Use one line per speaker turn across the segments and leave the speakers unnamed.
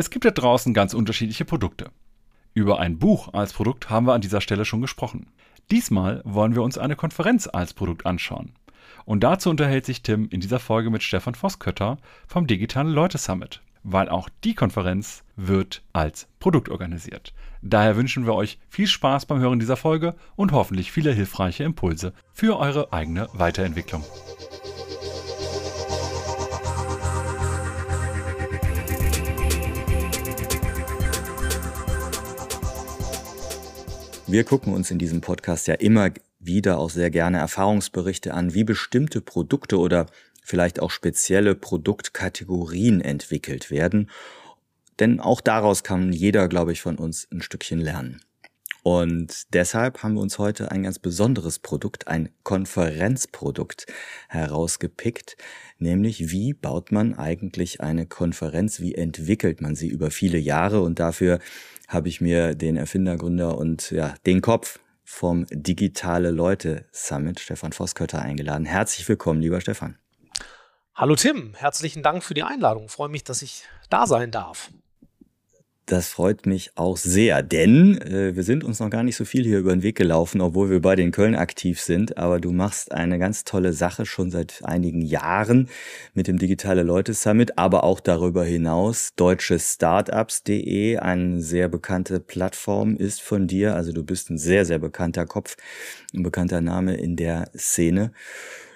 Es gibt da draußen ganz unterschiedliche Produkte. Über ein Buch als Produkt haben wir an dieser Stelle schon gesprochen. Diesmal wollen wir uns eine Konferenz als Produkt anschauen. Und dazu unterhält sich Tim in dieser Folge mit Stefan Voskötter vom Digitale Leute Summit, weil auch die Konferenz wird als Produkt organisiert. Daher wünschen wir euch viel Spaß beim Hören dieser Folge und hoffentlich viele hilfreiche Impulse für eure eigene Weiterentwicklung.
Wir gucken uns in diesem Podcast ja immer wieder auch sehr gerne Erfahrungsberichte an, wie bestimmte Produkte oder vielleicht auch spezielle Produktkategorien entwickelt werden. Denn auch daraus kann jeder, glaube ich, von uns ein Stückchen lernen. Und deshalb haben wir uns heute ein ganz besonderes Produkt, ein Konferenzprodukt herausgepickt, nämlich wie baut man eigentlich eine Konferenz, wie entwickelt man sie über viele Jahre und dafür habe ich mir den Erfinder, Gründer und ja, den Kopf vom Digitale Leute Summit, Stefan Voskötter, eingeladen. Herzlich willkommen, lieber Stefan.
Hallo Tim, herzlichen Dank für die Einladung. Ich freue mich, dass ich da sein darf.
Das freut mich auch sehr, denn äh, wir sind uns noch gar nicht so viel hier über den Weg gelaufen, obwohl wir beide in Köln aktiv sind. Aber du machst eine ganz tolle Sache schon seit einigen Jahren mit dem Digitale Leute Summit, aber auch darüber hinaus. Deutschestartups.de, eine sehr bekannte Plattform ist von dir. Also du bist ein sehr, sehr bekannter Kopf, ein bekannter Name in der Szene.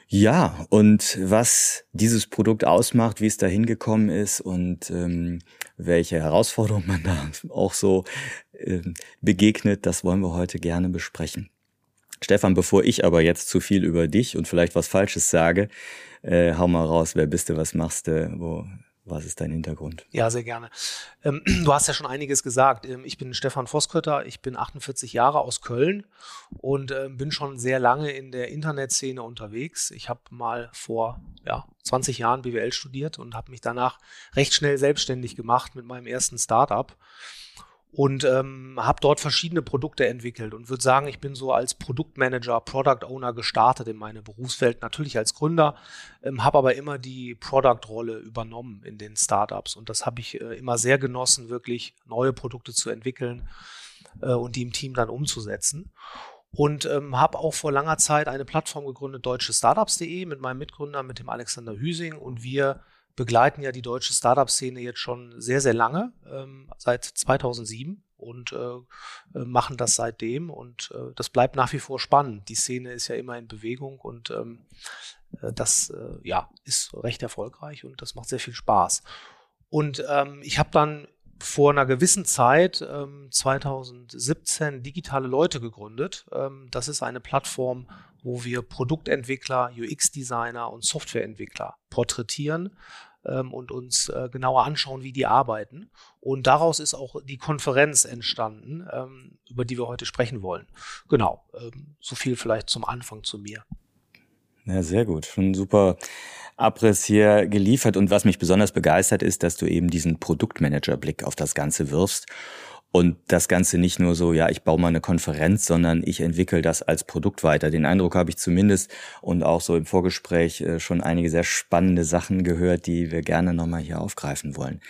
Ja, und was dieses Produkt ausmacht, wie es da hingekommen ist und ähm, welche Herausforderungen man da auch so ähm, begegnet, das wollen wir heute gerne besprechen. Stefan, bevor ich aber jetzt zu viel über dich und vielleicht was Falsches sage, äh, hau mal raus, wer bist du, was machst du, wo, was ist dein Hintergrund?
Ja, sehr gerne. Ähm, du hast ja schon einiges gesagt. Ähm, ich bin Stefan Voskötter, ich bin 48 Jahre aus Köln und äh, bin schon sehr lange in der Internetszene unterwegs. Ich habe mal vor ja, 20 Jahren BWL studiert und habe mich danach recht schnell selbstständig gemacht mit meinem ersten Startup und ähm, habe dort verschiedene Produkte entwickelt und würde sagen, ich bin so als Produktmanager, Product Owner gestartet in meine Berufswelt, natürlich als Gründer, ähm, habe aber immer die Product-Rolle übernommen in den Startups und das habe ich äh, immer sehr genossen, wirklich neue Produkte zu entwickeln äh, und die im Team dann umzusetzen. Und ähm, habe auch vor langer Zeit eine Plattform gegründet, deutschestartups.de, mit meinem Mitgründer, mit dem Alexander Hüsing. Und wir begleiten ja die deutsche Startup-Szene jetzt schon sehr, sehr lange, ähm, seit 2007 und äh, äh, machen das seitdem und äh, das bleibt nach wie vor spannend. Die Szene ist ja immer in Bewegung und ähm, äh, das äh, ja ist recht erfolgreich und das macht sehr viel Spaß. Und ähm, ich habe dann vor einer gewissen Zeit, ähm, 2017, digitale Leute gegründet. Ähm, das ist eine Plattform, wo wir Produktentwickler, UX-Designer und Softwareentwickler porträtieren ähm, und uns äh, genauer anschauen, wie die arbeiten. Und daraus ist auch die Konferenz entstanden, ähm, über die wir heute sprechen wollen. Genau, ähm, so viel vielleicht zum Anfang zu mir.
Ja, sehr gut. Schon super Abriss hier geliefert. Und was mich besonders begeistert ist, dass du eben diesen Produktmanager-Blick auf das Ganze wirfst. Und das Ganze nicht nur so, ja, ich baue mal eine Konferenz, sondern ich entwickle das als Produkt weiter. Den Eindruck habe ich zumindest und auch so im Vorgespräch äh, schon einige sehr spannende Sachen gehört, die wir gerne nochmal hier aufgreifen wollen.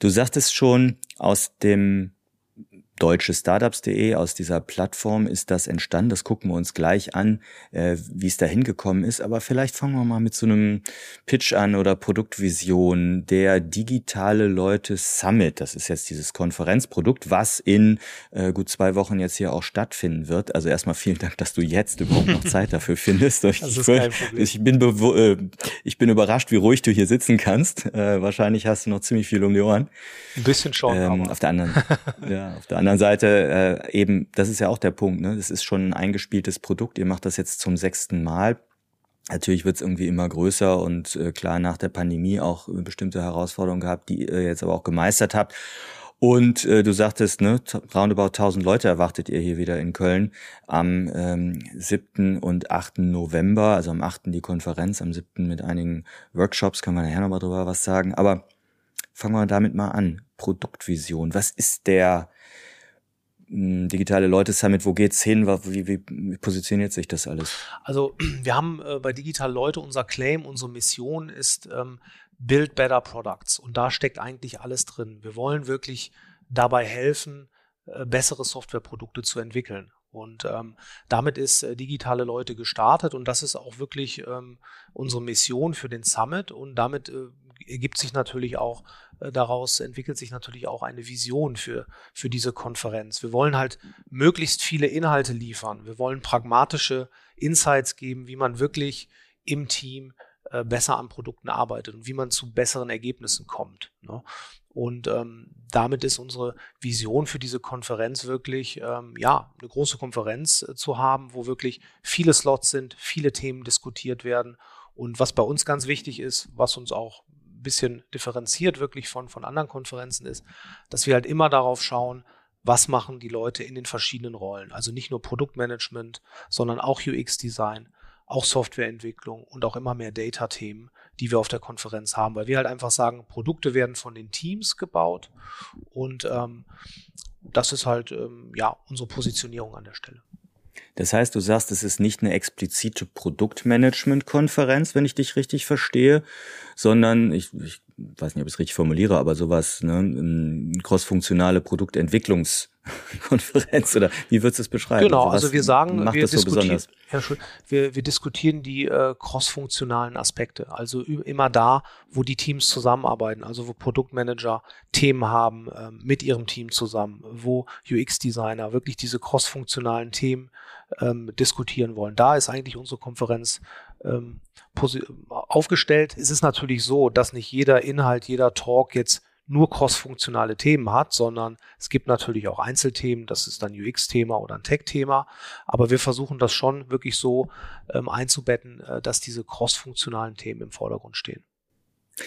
Du sagtest schon, aus dem deutschestartups.de, aus dieser Plattform ist das entstanden. Das gucken wir uns gleich an, äh, wie es da hingekommen ist. Aber vielleicht fangen wir mal mit so einem Pitch an oder Produktvision. Der digitale Leute Summit, das ist jetzt dieses Konferenzprodukt, was in äh, gut zwei Wochen jetzt hier auch stattfinden wird. Also erstmal vielen Dank, dass du jetzt überhaupt noch Zeit dafür findest. Ich, ich, bin äh, ich bin überrascht, wie ruhig du hier sitzen kannst. Äh, wahrscheinlich hast du noch ziemlich viel um die Ohren.
Ein bisschen schon.
Ähm, auf der anderen, ja, auf der anderen anderen Seite äh, eben, das ist ja auch der Punkt, ne? Das ist schon ein eingespieltes Produkt. Ihr macht das jetzt zum sechsten Mal. Natürlich wird es irgendwie immer größer und äh, klar nach der Pandemie auch bestimmte Herausforderungen gehabt, die ihr jetzt aber auch gemeistert habt. Und äh, du sagtest, ne, roundabout 1000 Leute erwartet ihr hier wieder in Köln am ähm, 7. und 8. November, also am 8. die Konferenz, am 7. mit einigen Workshops, kann man nachher nochmal drüber was sagen. Aber fangen wir damit mal an. Produktvision. Was ist der digitale Leute Summit, wo geht's hin? Wie, wie, positioniert sich das alles?
Also wir haben äh, bei Digitale Leute unser Claim, unsere Mission ist, ähm, Build Better Products. Und da steckt eigentlich alles drin. Wir wollen wirklich dabei helfen, äh, bessere Softwareprodukte zu entwickeln. Und ähm, damit ist äh, digitale Leute gestartet und das ist auch wirklich ähm, unsere Mission für den Summit und damit äh, ergibt sich natürlich auch daraus entwickelt sich natürlich auch eine Vision für, für diese Konferenz. Wir wollen halt möglichst viele Inhalte liefern. Wir wollen pragmatische Insights geben, wie man wirklich im Team äh, besser an Produkten arbeitet und wie man zu besseren Ergebnissen kommt. Ne? Und ähm, damit ist unsere Vision für diese Konferenz wirklich, ähm, ja, eine große Konferenz äh, zu haben, wo wirklich viele Slots sind, viele Themen diskutiert werden. Und was bei uns ganz wichtig ist, was uns auch bisschen differenziert wirklich von, von anderen Konferenzen ist, dass wir halt immer darauf schauen, was machen die Leute in den verschiedenen Rollen. Also nicht nur Produktmanagement, sondern auch UX-Design, auch Softwareentwicklung und auch immer mehr Data-Themen, die wir auf der Konferenz haben, weil wir halt einfach sagen, Produkte werden von den Teams gebaut und ähm, das ist halt ähm, ja unsere Positionierung an der Stelle.
Das heißt, du sagst, es ist nicht eine explizite Produktmanagement-Konferenz, wenn ich dich richtig verstehe, sondern ich, ich weiß nicht, ob ich es richtig formuliere, aber sowas, ne, crossfunktionale Produktentwicklungskonferenz oder wie würdest du es beschreiben?
Genau, also, also wir sagen, wir, das so besonders? Ja, wir, wir diskutieren die äh, crossfunktionalen Aspekte, also immer da, wo die Teams zusammenarbeiten, also wo Produktmanager Themen haben äh, mit ihrem Team zusammen, wo UX-Designer wirklich diese crossfunktionalen Themen ähm, diskutieren wollen. Da ist eigentlich unsere Konferenz ähm, aufgestellt. Es ist natürlich so, dass nicht jeder Inhalt, jeder Talk jetzt nur crossfunktionale Themen hat, sondern es gibt natürlich auch Einzelthemen, das ist dann UX-Thema oder ein Tech-Thema, aber wir versuchen das schon wirklich so ähm, einzubetten, äh, dass diese crossfunktionalen Themen im Vordergrund stehen.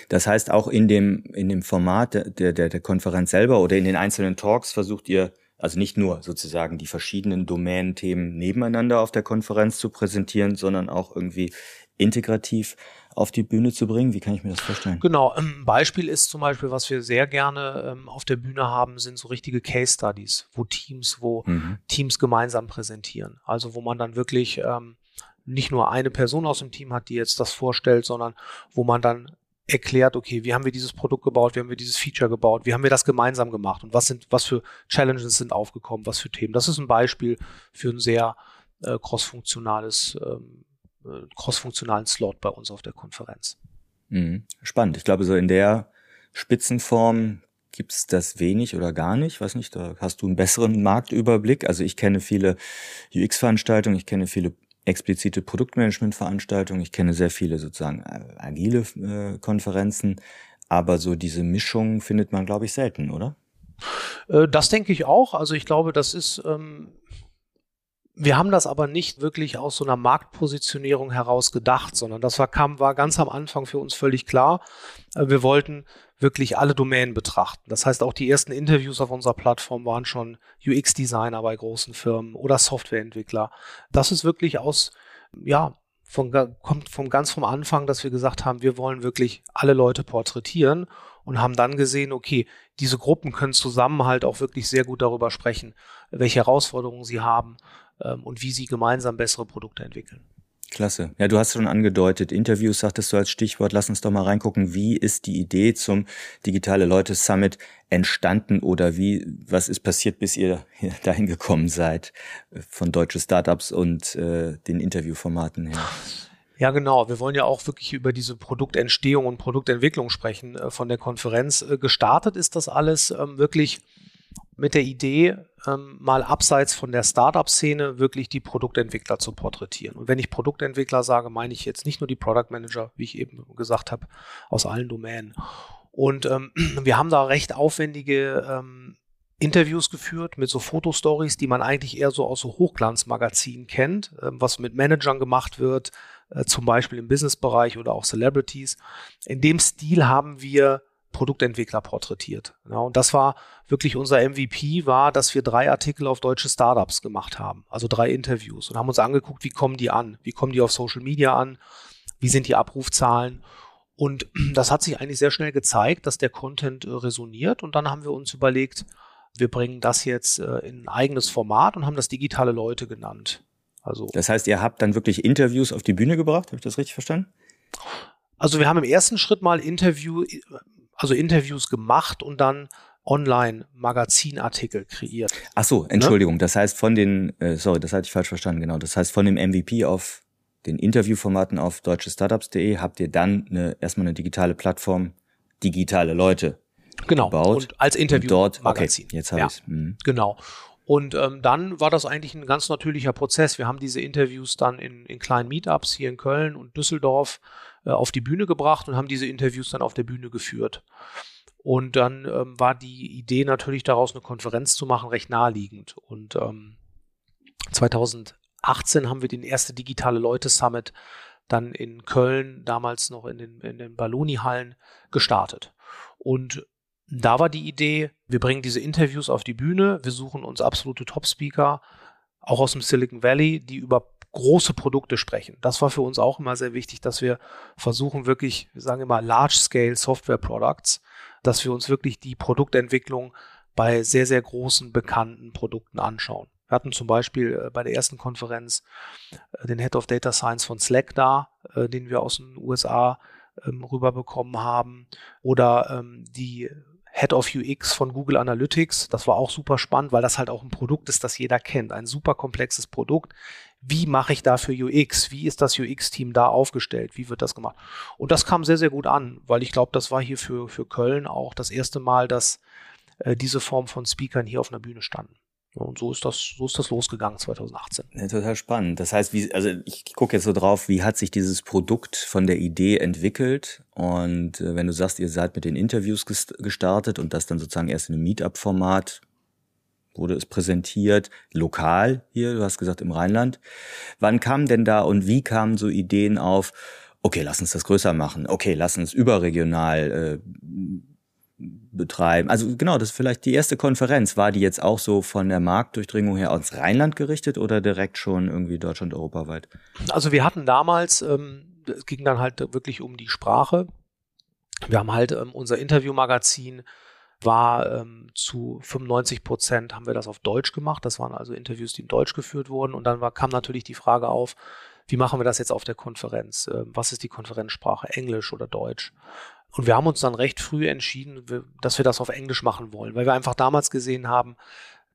Das heißt, auch in dem, in dem Format der, der, der Konferenz selber oder in den einzelnen Talks versucht ihr also nicht nur sozusagen die verschiedenen Domänenthemen nebeneinander auf der Konferenz zu präsentieren, sondern auch irgendwie integrativ auf die Bühne zu bringen? Wie kann ich mir das vorstellen?
Genau, ein Beispiel ist zum Beispiel, was wir sehr gerne ähm, auf der Bühne haben, sind so richtige Case Studies, wo Teams, wo mhm. Teams gemeinsam präsentieren. Also wo man dann wirklich ähm, nicht nur eine Person aus dem Team hat, die jetzt das vorstellt, sondern wo man dann erklärt, okay, wie haben wir dieses Produkt gebaut, wie haben wir dieses Feature gebaut, wie haben wir das gemeinsam gemacht und was sind, was für Challenges sind aufgekommen, was für Themen. Das ist ein Beispiel für ein sehr äh, crossfunktionales, ähm, äh, crossfunktionalen Slot bei uns auf der Konferenz.
Mhm. Spannend. Ich glaube, so in der Spitzenform gibt's das wenig oder gar nicht. Weiß nicht, da hast du einen besseren Marktüberblick. Also ich kenne viele UX-Veranstaltungen, ich kenne viele explizite Produktmanagement-Veranstaltungen. Ich kenne sehr viele sozusagen äh, agile äh, Konferenzen, aber so diese Mischung findet man, glaube ich, selten, oder?
Äh, das denke ich auch. Also ich glaube, das ist ähm, wir haben das aber nicht wirklich aus so einer Marktpositionierung heraus gedacht, sondern das war, kam, war ganz am Anfang für uns völlig klar. Äh, wir wollten wirklich alle Domänen betrachten. Das heißt, auch die ersten Interviews auf unserer Plattform waren schon UX-Designer bei großen Firmen oder Softwareentwickler. Das ist wirklich aus, ja, von, kommt vom ganz vom Anfang, dass wir gesagt haben, wir wollen wirklich alle Leute porträtieren und haben dann gesehen, okay, diese Gruppen können zusammen halt auch wirklich sehr gut darüber sprechen, welche Herausforderungen sie haben ähm, und wie sie gemeinsam bessere Produkte entwickeln.
Klasse. Ja, du hast schon angedeutet, Interviews sagtest du als Stichwort. Lass uns doch mal reingucken, wie ist die Idee zum Digitale Leute Summit entstanden oder wie, was ist passiert, bis ihr dahin gekommen seid von deutsche Startups und äh, den Interviewformaten her?
Ja, genau. Wir wollen ja auch wirklich über diese Produktentstehung und Produktentwicklung sprechen äh, von der Konferenz. Äh, gestartet ist das alles ähm, wirklich mit der Idee, ähm, mal abseits von der Startup-Szene wirklich die Produktentwickler zu porträtieren. Und wenn ich Produktentwickler sage, meine ich jetzt nicht nur die Product Manager, wie ich eben gesagt habe, aus allen Domänen. Und ähm, wir haben da recht aufwendige ähm, Interviews geführt mit so Fotostories, die man eigentlich eher so aus so Hochglanzmagazinen kennt, äh, was mit Managern gemacht wird, äh, zum Beispiel im Businessbereich oder auch Celebrities. In dem Stil haben wir Produktentwickler porträtiert. Ja, und das war wirklich unser MVP, war, dass wir drei Artikel auf deutsche Startups gemacht haben, also drei Interviews und haben uns angeguckt, wie kommen die an, wie kommen die auf Social Media an, wie sind die Abrufzahlen. Und das hat sich eigentlich sehr schnell gezeigt, dass der Content äh, resoniert. Und dann haben wir uns überlegt, wir bringen das jetzt äh, in ein eigenes Format und haben das digitale Leute genannt.
Also das heißt, ihr habt dann wirklich Interviews auf die Bühne gebracht, habe ich das richtig verstanden?
Also wir haben im ersten Schritt mal Interview, also Interviews gemacht und dann Online-Magazinartikel kreiert.
Ach so, Entschuldigung. Ne? Das heißt von den, äh, sorry, das hatte ich falsch verstanden, genau. Das heißt von dem MVP auf den Interviewformaten auf deutschestartups.de habt ihr dann eine, erstmal eine digitale Plattform, digitale Leute
genau. gebaut. Und als Interview-Magazin.
Okay, jetzt habe ja, ich's. Mhm.
Genau. Und ähm, dann war das eigentlich ein ganz natürlicher Prozess. Wir haben diese Interviews dann in, in kleinen Meetups hier in Köln und Düsseldorf äh, auf die Bühne gebracht und haben diese Interviews dann auf der Bühne geführt. Und dann ähm, war die Idee natürlich daraus, eine Konferenz zu machen, recht naheliegend. Und ähm, 2018 haben wir den erste digitale Leute Summit dann in Köln, damals noch in den, in den Balloni-Hallen, gestartet. Und da war die Idee, wir bringen diese Interviews auf die Bühne, wir suchen uns absolute Top-Speaker, auch aus dem Silicon Valley, die über große Produkte sprechen. Das war für uns auch immer sehr wichtig, dass wir versuchen wirklich, wir sagen immer Large-Scale Software Products, dass wir uns wirklich die Produktentwicklung bei sehr, sehr großen, bekannten Produkten anschauen. Wir hatten zum Beispiel äh, bei der ersten Konferenz äh, den Head of Data Science von Slack da, äh, den wir aus den USA ähm, rüberbekommen haben, oder ähm, die Head of UX von Google Analytics. Das war auch super spannend, weil das halt auch ein Produkt ist, das jeder kennt. Ein super komplexes Produkt. Wie mache ich dafür UX? Wie ist das UX-Team da aufgestellt? Wie wird das gemacht? Und das kam sehr, sehr gut an, weil ich glaube, das war hier für, für Köln auch das erste Mal, dass äh, diese Form von Speakern hier auf einer Bühne standen. Und so ist das, so ist das losgegangen 2018.
Ja, total spannend. Das heißt, wie, also ich gucke jetzt so drauf, wie hat sich dieses Produkt von der Idee entwickelt? Und äh, wenn du sagst, ihr seid mit den Interviews gestartet und das dann sozusagen erst in einem Meetup-Format wurde es präsentiert, lokal hier, du hast gesagt im Rheinland. Wann kamen denn da und wie kamen so Ideen auf, okay, lass uns das größer machen, okay, lass uns überregional äh, betreiben. Also genau, das ist vielleicht die erste Konferenz. War die jetzt auch so von der Marktdurchdringung her ans Rheinland gerichtet oder direkt schon irgendwie Deutschland europaweit?
Also wir hatten damals, ähm, es ging dann halt wirklich um die Sprache. Wir haben halt ähm, unser Interviewmagazin war ähm, zu 95 Prozent haben wir das auf Deutsch gemacht. Das waren also Interviews, die in Deutsch geführt wurden. Und dann war, kam natürlich die Frage auf, wie machen wir das jetzt auf der Konferenz? Ähm, was ist die Konferenzsprache? Englisch oder Deutsch? Und wir haben uns dann recht früh entschieden, dass wir das auf Englisch machen wollen, weil wir einfach damals gesehen haben,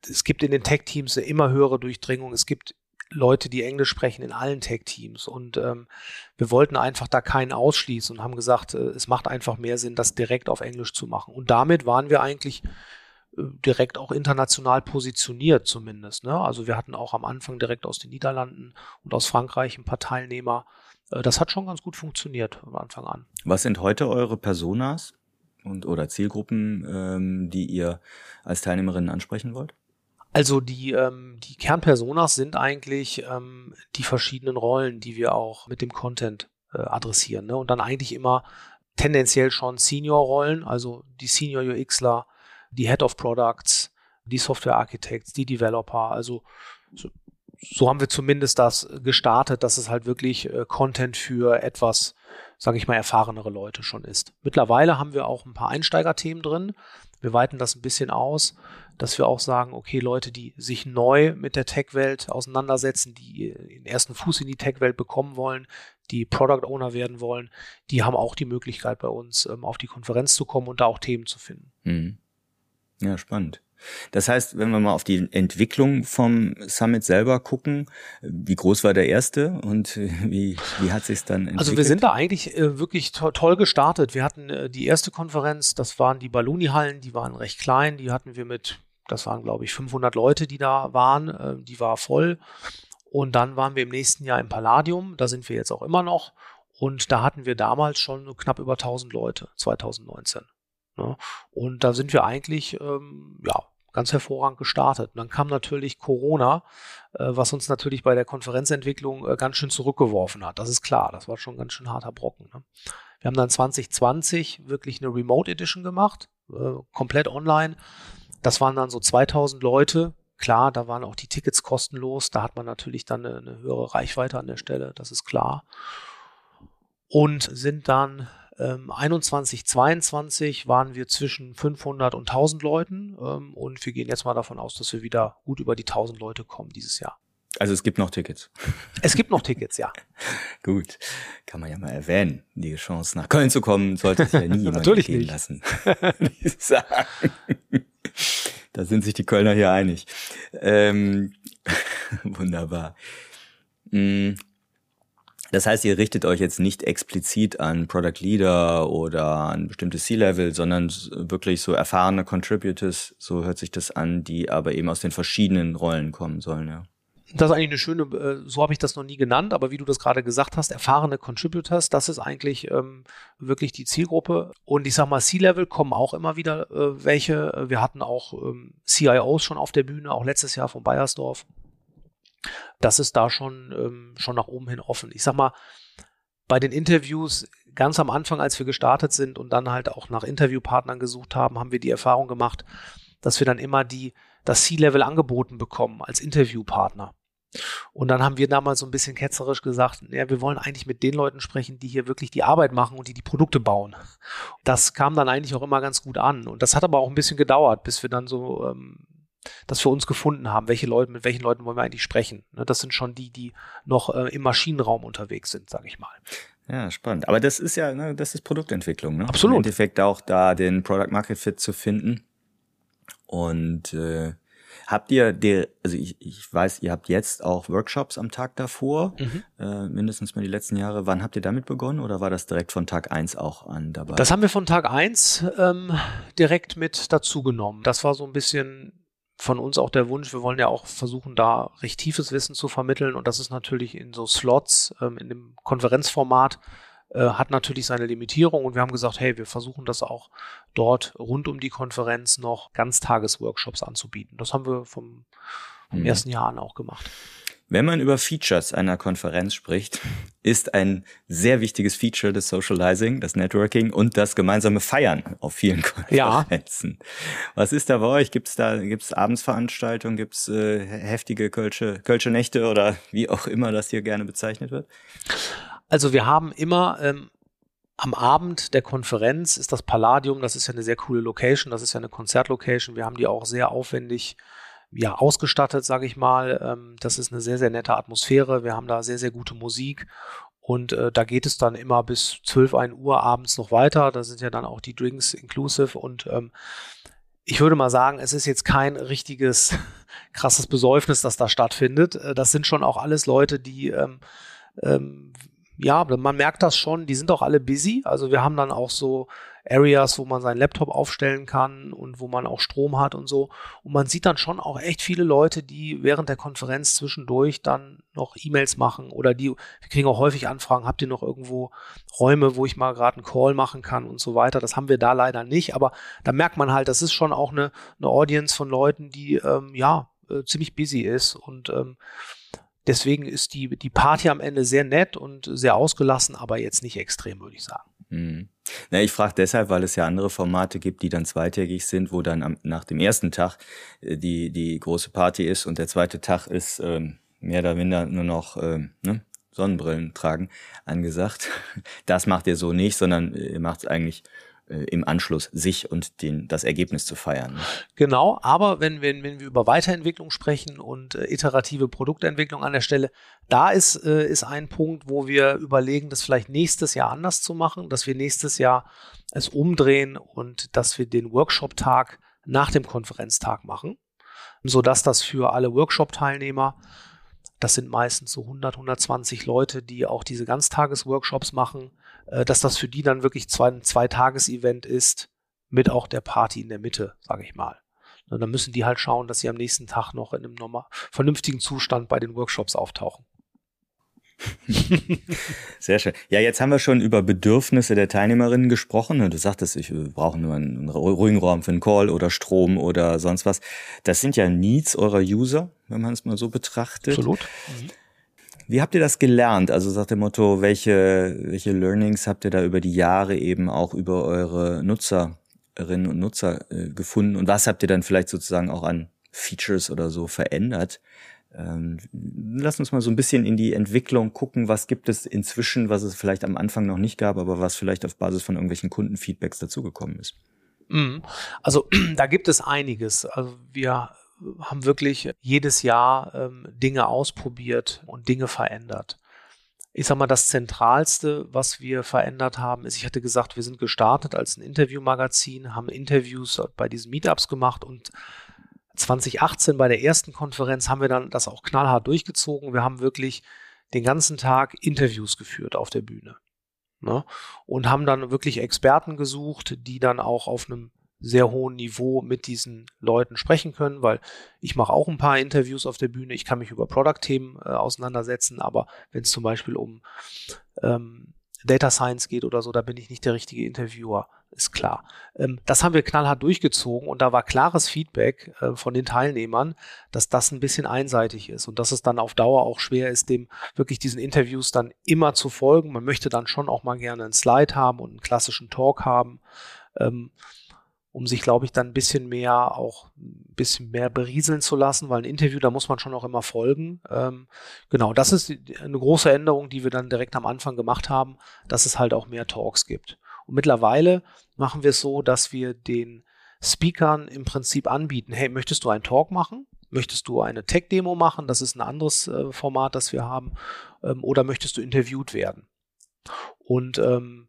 es gibt in den Tech-Teams eine immer höhere Durchdringung. Es gibt Leute, die Englisch sprechen in allen Tech-Teams. Und ähm, wir wollten einfach da keinen ausschließen und haben gesagt, äh, es macht einfach mehr Sinn, das direkt auf Englisch zu machen. Und damit waren wir eigentlich äh, direkt auch international positioniert zumindest. Ne? Also wir hatten auch am Anfang direkt aus den Niederlanden und aus Frankreich ein paar Teilnehmer. Äh, das hat schon ganz gut funktioniert von Anfang an.
Was sind heute eure Personas und oder Zielgruppen, ähm, die ihr als Teilnehmerinnen ansprechen wollt?
Also die, ähm, die Kernpersonas sind eigentlich ähm, die verschiedenen Rollen, die wir auch mit dem Content äh, adressieren. Ne? Und dann eigentlich immer tendenziell schon Senior-Rollen, also die Senior UXler, die Head of Products, die Software Architects, die Developer, also so, so haben wir zumindest das gestartet, dass es halt wirklich äh, Content für etwas, sage ich mal, erfahrenere Leute schon ist. Mittlerweile haben wir auch ein paar Einsteigerthemen drin. Wir weiten das ein bisschen aus, dass wir auch sagen, okay, Leute, die sich neu mit der Tech-Welt auseinandersetzen, die den ersten Fuß in die Tech-Welt bekommen wollen, die Product Owner werden wollen, die haben auch die Möglichkeit bei uns ähm, auf die Konferenz zu kommen und da auch Themen zu finden.
Mhm. Ja, spannend. Das heißt, wenn wir mal auf die Entwicklung vom Summit selber gucken, wie groß war der erste und wie, wie hat sich dann entwickelt?
Also wir sind da eigentlich äh, wirklich to toll gestartet. Wir hatten äh, die erste Konferenz, das waren die Balloni-Hallen, die waren recht klein, die hatten wir mit, das waren glaube ich 500 Leute, die da waren, äh, die war voll. Und dann waren wir im nächsten Jahr im Palladium, da sind wir jetzt auch immer noch. Und da hatten wir damals schon knapp über 1000 Leute, 2019. Ne? Und da sind wir eigentlich, ähm, ja, ganz hervorragend gestartet. Und dann kam natürlich Corona, äh, was uns natürlich bei der Konferenzentwicklung äh, ganz schön zurückgeworfen hat. Das ist klar, das war schon ein ganz schön harter Brocken. Ne? Wir haben dann 2020 wirklich eine Remote Edition gemacht, komplett online. Das waren dann so 2000 Leute. Klar, da waren auch die Tickets kostenlos. Da hat man natürlich dann eine, eine höhere Reichweite an der Stelle, das ist klar. Und sind dann ähm, 21, 22 waren wir zwischen 500 und 1000 Leuten ähm, und wir gehen jetzt mal davon aus, dass wir wieder gut über die 1000 Leute kommen dieses Jahr.
Also es gibt noch Tickets.
Es gibt noch Tickets, ja.
Gut, kann man ja mal erwähnen. Die Chance nach Köln zu kommen, sollte sich ja nie jemand
Natürlich
gehen
nicht.
lassen. da sind sich die Kölner hier einig. Ähm, wunderbar. Mm. Das heißt, ihr richtet euch jetzt nicht explizit an Product Leader oder an bestimmte C-Level, sondern wirklich so erfahrene Contributors, so hört sich das an, die aber eben aus den verschiedenen Rollen kommen sollen, ja.
Das ist eigentlich eine schöne, äh, so habe ich das noch nie genannt, aber wie du das gerade gesagt hast, erfahrene Contributors, das ist eigentlich ähm, wirklich die Zielgruppe. Und ich sag mal, C-Level kommen auch immer wieder äh, welche. Wir hatten auch ähm, CIOs schon auf der Bühne, auch letztes Jahr von Bayersdorf. Das ist da schon, ähm, schon nach oben hin offen. Ich sag mal, bei den Interviews ganz am Anfang, als wir gestartet sind und dann halt auch nach Interviewpartnern gesucht haben, haben wir die Erfahrung gemacht, dass wir dann immer die, das C-Level angeboten bekommen als Interviewpartner. Und dann haben wir damals so ein bisschen ketzerisch gesagt, ja, wir wollen eigentlich mit den Leuten sprechen, die hier wirklich die Arbeit machen und die die Produkte bauen. Das kam dann eigentlich auch immer ganz gut an. Und das hat aber auch ein bisschen gedauert, bis wir dann so ähm, das für uns gefunden haben, welche Leute, mit welchen Leuten wollen wir eigentlich sprechen. Ne, das sind schon die, die noch äh, im Maschinenraum unterwegs sind, sage ich mal.
Ja, spannend. Aber das ist ja, ne, das ist Produktentwicklung, ne?
Absolut.
Im Endeffekt auch da den Product Market Fit zu finden. Und äh, habt ihr der, also ich, ich weiß, ihr habt jetzt auch Workshops am Tag davor,
Mhm.
äh, mindestens mal die letzten Jahre. Wann habt ihr damit begonnen oder war das direkt von Tag eins auch an dabei?
Das haben wir von Tag eins ähm, direkt mit dazugenommen. Das war so ein bisschen von uns auch der Wunsch. Wir wollen ja auch versuchen, da recht tiefes Wissen zu vermitteln. Und das ist natürlich in so Slots, ähm, in dem Konferenzformat, äh, hat natürlich seine Limitierung. Und wir haben gesagt, hey, wir versuchen das auch dort rund um die Konferenz noch Ganztagesworkshops anzubieten. Das haben wir vom, vom
Mhm.
ersten Jahr an auch gemacht.
Wenn man über Features einer Konferenz spricht, ist ein sehr wichtiges Feature des Socializing, das Networking und das gemeinsame Feiern auf vielen
Ja.
Konferenzen. Was ist da bei euch? Gibt es da gibt's Abendsveranstaltungen, gibt es äh, heftige Kölsche, Kölsche Nächte oder wie auch immer das hier gerne bezeichnet wird?
Also wir haben immer ähm, am Abend der Konferenz ist das Palladium, das ist ja eine sehr coole Location, das ist ja eine Konzertlocation. Wir haben die auch sehr aufwendig ja, ausgestattet, sage ich mal. Ähm, das ist eine sehr, sehr nette Atmosphäre. Wir haben da sehr, sehr gute Musik. Und äh, da geht es dann immer bis 12, 1 Uhr abends noch weiter. Da sind ja dann auch die Drinks inclusive. Und ähm, ich würde mal sagen, es ist jetzt kein richtiges krasses Besäufnis, das da stattfindet. Äh, Das sind schon auch alles Leute, die ähm, ähm, ja, man merkt das schon, die sind auch alle busy. Also wir haben dann auch so Areas, wo man seinen Laptop aufstellen kann und wo man auch Strom hat und so. Und man sieht dann schon auch echt viele Leute, die während der Konferenz zwischendurch dann noch E-Mails machen oder die, wir kriegen auch häufig Anfragen, habt ihr noch irgendwo Räume, wo ich mal gerade einen Call machen kann und so weiter. Das haben wir da leider nicht, aber da merkt man halt, das ist schon auch eine, eine Audience von Leuten, die ähm, ja äh, ziemlich busy ist und ähm, Deswegen ist die, die Party am Ende sehr nett und sehr ausgelassen, aber jetzt nicht extrem, würde ich sagen.
Hm. Na, ich frage deshalb, weil es ja andere Formate gibt, die dann zweitägig sind, wo dann am, nach dem ersten Tag äh, die, die große Party ist und der zweite Tag ist ähm, mehr oder minder nur noch ähm, ne, Sonnenbrillen tragen angesagt. Das macht ihr so nicht, sondern ihr macht es eigentlich äh, im Anschluss sich und den, das Ergebnis zu feiern.
Genau, aber wenn, wenn, wenn wir über Weiterentwicklung sprechen und äh, iterative Produktentwicklung an der Stelle, da ist, äh, ist ein Punkt, wo wir überlegen, das vielleicht nächstes Jahr anders zu machen, dass wir nächstes Jahr es umdrehen und dass wir den Workshop-Tag nach dem Konferenztag machen, sodass das für alle Workshop-Teilnehmer, das sind meistens so 100, 120 Leute, die auch diese Ganztages-Workshops machen, äh, dass das für die dann wirklich zwei, ein Zwei-Tages-Event ist, mit auch der Party in der Mitte, sage ich mal. Und dann müssen die halt schauen, dass sie am nächsten Tag noch in einem normal, vernünftigen Zustand bei den Workshops auftauchen.
Sehr schön. Ja, jetzt haben wir schon über Bedürfnisse der Teilnehmerinnen gesprochen. Und Du sagtest, ich brauche nur einen ruhigen Raum für einen Call oder Strom oder sonst was. Das sind ja Needs eurer User, wenn man es mal so betrachtet.
Absolut.
Wie habt ihr das gelernt? Also sagt dem Motto, welche, welche Learnings habt ihr da über die Jahre eben auch über eure Nutzerinnen und Nutzer äh, gefunden? Und was habt ihr dann vielleicht sozusagen auch an Features oder so verändert? Ähm, lass uns mal so ein bisschen in die Entwicklung gucken. Was gibt es inzwischen, was es vielleicht am Anfang noch nicht gab, aber was vielleicht auf Basis von irgendwelchen Kundenfeedbacks dazugekommen ist?
Mhm. Also da gibt es einiges. Also wir haben wirklich jedes Jahr ähm, Dinge ausprobiert und Dinge verändert. Ich sag mal, das Zentralste, was wir verändert haben, ist, ich hatte gesagt, wir sind gestartet als ein Interviewmagazin, haben Interviews bei diesen Meetups gemacht und 2018 bei der ersten Konferenz haben wir dann das auch knallhart durchgezogen. Wir haben wirklich den ganzen Tag Interviews geführt auf der Bühne. Ne? Und haben dann wirklich Experten gesucht, die dann auch auf einem sehr hohen Niveau mit diesen Leuten sprechen können, weil ich mache auch ein paar Interviews auf der Bühne. Ich kann mich über Product-Themen äh, auseinandersetzen, aber wenn es zum Beispiel um ähm, Data Science geht oder so, da bin ich nicht der richtige Interviewer, ist klar. Ähm, das haben wir knallhart durchgezogen und da war klares Feedback äh, von den Teilnehmern, dass das ein bisschen einseitig ist und dass es dann auf Dauer auch schwer ist, dem wirklich diesen Interviews dann immer zu folgen. Man möchte dann schon auch mal gerne einen Slide haben und einen klassischen Talk haben. Ähm, um sich, glaube ich, dann ein bisschen mehr auch ein bisschen mehr berieseln zu lassen, weil ein Interview, da muss man schon auch immer folgen. Ähm, genau, das ist eine große Änderung, die wir dann direkt am Anfang gemacht haben, dass es halt auch mehr Talks gibt. Und mittlerweile machen wir es so, dass wir den Speakern im Prinzip anbieten, hey, möchtest du einen Talk machen? Möchtest du eine Tech-Demo machen? Das ist ein anderes äh, Format, das wir haben. Ähm, oder möchtest du interviewt werden? Und ähm,